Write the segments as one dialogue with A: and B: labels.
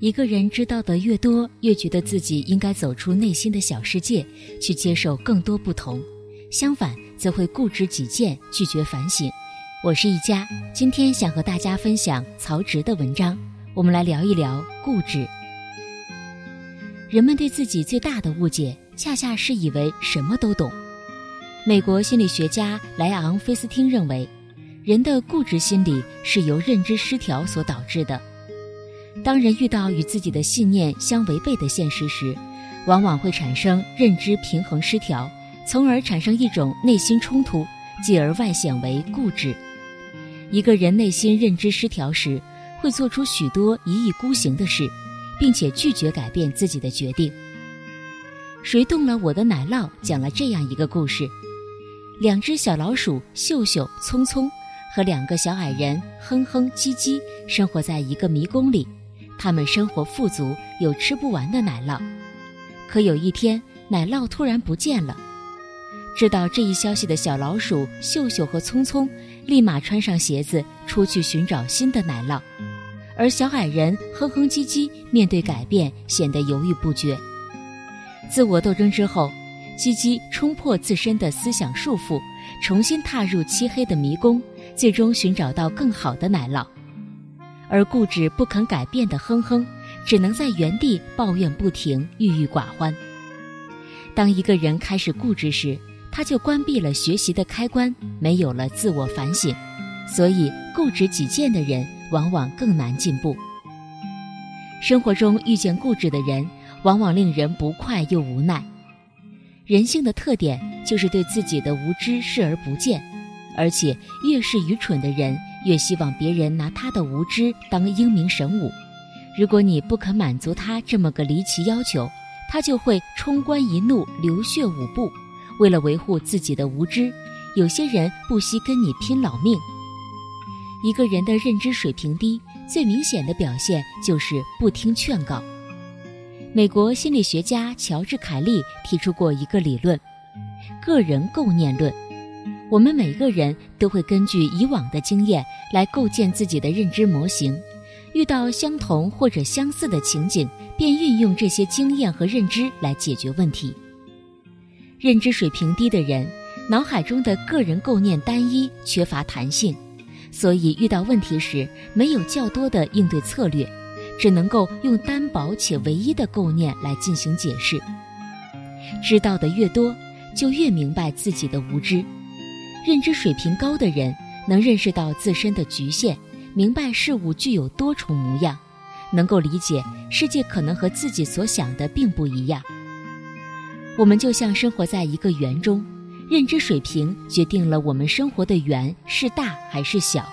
A: 一个人知道的越多，越觉得自己应该走出内心的小世界，去接受更多不同；相反，则会固执己见，拒绝反省。我是一佳，今天想和大家分享曹植的文章，我们来聊一聊固执。人们对自己最大的误解，恰恰是以为什么都懂。美国心理学家莱昂·菲斯汀认为，人的固执心理是由认知失调所导致的。当人遇到与自己的信念相违背的现实时，往往会产生认知平衡失调，从而产生一种内心冲突，继而外显为固执。一个人内心认知失调时，会做出许多一意孤行的事，并且拒绝改变自己的决定。谁动了我的奶酪？讲了这样一个故事：两只小老鼠秀秀、聪聪和两个小矮人哼哼、唧唧生活在一个迷宫里。他们生活富足，有吃不完的奶酪。可有一天，奶酪突然不见了。知道这一消息的小老鼠秀秀和聪聪，立马穿上鞋子出去寻找新的奶酪。而小矮人哼哼唧唧面对改变，显得犹豫不决。自我斗争之后，唧唧冲破自身的思想束缚，重新踏入漆黑的迷宫，最终寻找到更好的奶酪。而固执不肯改变的哼哼，只能在原地抱怨不停，郁郁寡欢。当一个人开始固执时，他就关闭了学习的开关，没有了自我反省，所以固执己见的人往往更难进步。生活中遇见固执的人，往往令人不快又无奈。人性的特点就是对自己的无知视而不见，而且越是愚蠢的人。越希望别人拿他的无知当英明神武，如果你不肯满足他这么个离奇要求，他就会冲冠一怒，流血五步。为了维护自己的无知，有些人不惜跟你拼老命。一个人的认知水平低，最明显的表现就是不听劝告。美国心理学家乔治·凯利提出过一个理论——个人构念论。我们每个人都会根据以往的经验来构建自己的认知模型，遇到相同或者相似的情景，便运用这些经验和认知来解决问题。认知水平低的人，脑海中的个人构念单一，缺乏弹性，所以遇到问题时没有较多的应对策略，只能够用单薄且唯一的构念来进行解释。知道的越多，就越明白自己的无知。认知水平高的人能认识到自身的局限，明白事物具有多重模样，能够理解世界可能和自己所想的并不一样。我们就像生活在一个圆中，认知水平决定了我们生活的圆是大还是小。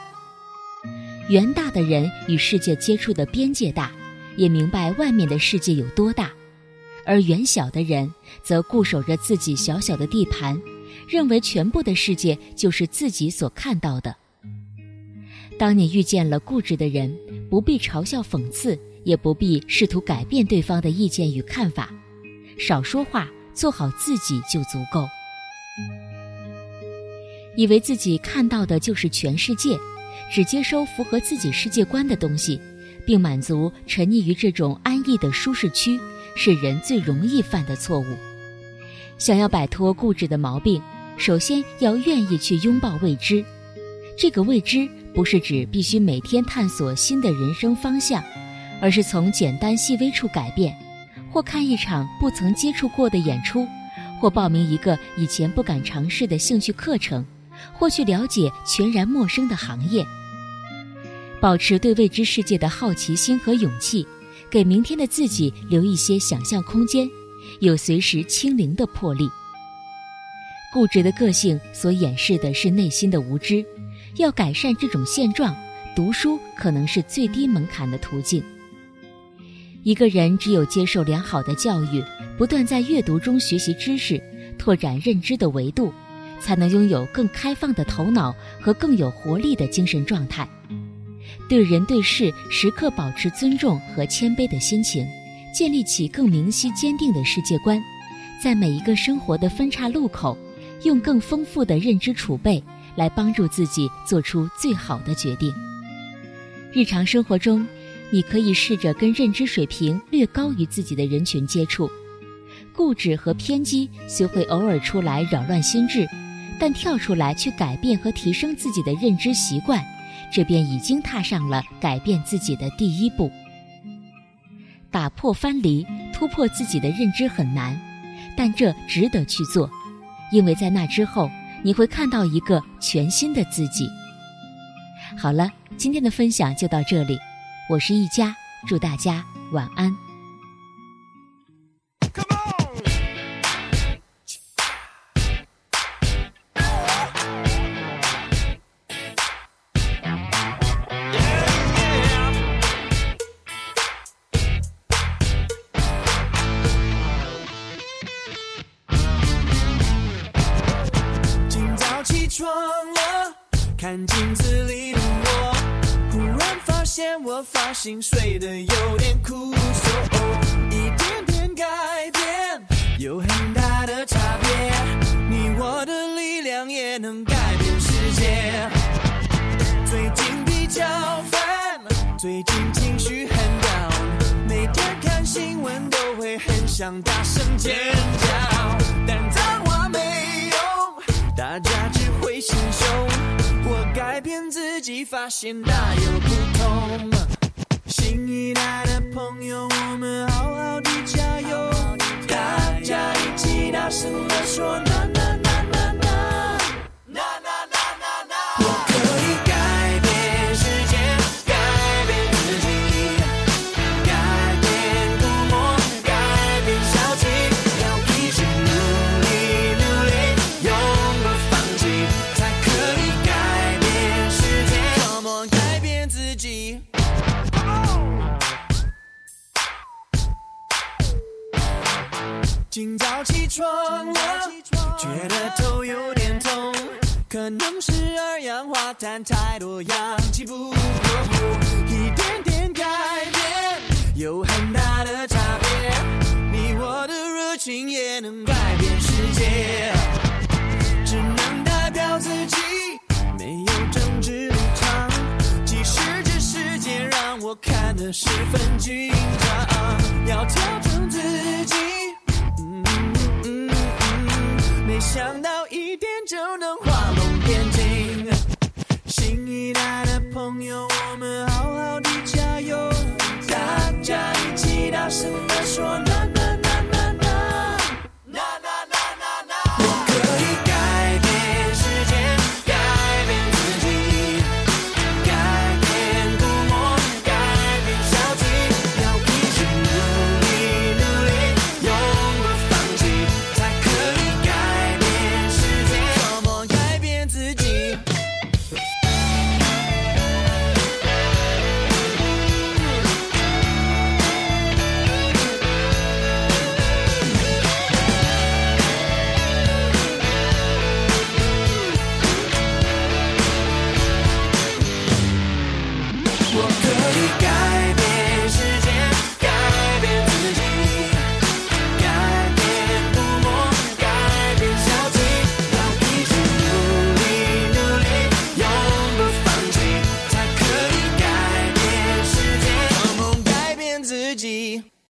A: 圆大的人与世界接触的边界大，也明白外面的世界有多大；而圆小的人则固守着自己小小的地盘。认为全部的世界就是自己所看到的。当你遇见了固执的人，不必嘲笑讽刺，也不必试图改变对方的意见与看法，少说话，做好自己就足够。以为自己看到的就是全世界，只接收符合自己世界观的东西，并满足沉溺于这种安逸的舒适区，是人最容易犯的错误。想要摆脱固执的毛病。首先要愿意去拥抱未知，这个未知不是指必须每天探索新的人生方向，而是从简单细微处改变，或看一场不曾接触过的演出，或报名一个以前不敢尝试的兴趣课程，或去了解全然陌生的行业。保持对未知世界的好奇心和勇气，给明天的自己留一些想象空间，有随时清零的魄力。固执的个性所掩饰的是内心的无知，要改善这种现状，读书可能是最低门槛的途径。一个人只有接受良好的教育，不断在阅读中学习知识，拓展认知的维度，才能拥有更开放的头脑和更有活力的精神状态。对人对事时刻保持尊重和谦卑的心情，建立起更明晰坚定的世界观，在每一个生活的分岔路口。用更丰富的认知储备来帮助自己做出最好的决定。日常生活中，你可以试着跟认知水平略高于自己的人群接触。固执和偏激虽会偶尔出来扰乱心智，但跳出来去改变和提升自己的认知习惯，这便已经踏上了改变自己的第一步。打破藩篱，突破自己的认知很难，但这值得去做，因为在那之后，你会看到一个全新的自己。好了，今天的分享就到这里，我是一佳，祝大家晚安。
B: 看镜子里的我，忽然发现我发型睡得有点酷，一点点改变有很大的差别，你我的力量也能改变世界。最近比较烦，最近情绪很 down，每天看新闻都会很想大声尖叫，但脏话没用，大家。心胸，我改变自己，发现大有不同。新一代的朋友，我们好好的加油，大家一起大声的说。可能是二氧化碳太多，氧气不够。一点点改变有很大的差别，你我的热情也能改变世界。只能代表自己，没有政治立场。即使这世界让我看得十分紧张，要调整自己。嗯嗯嗯，没想到一点就能。朋友我们好好的加油。大家一起大声的说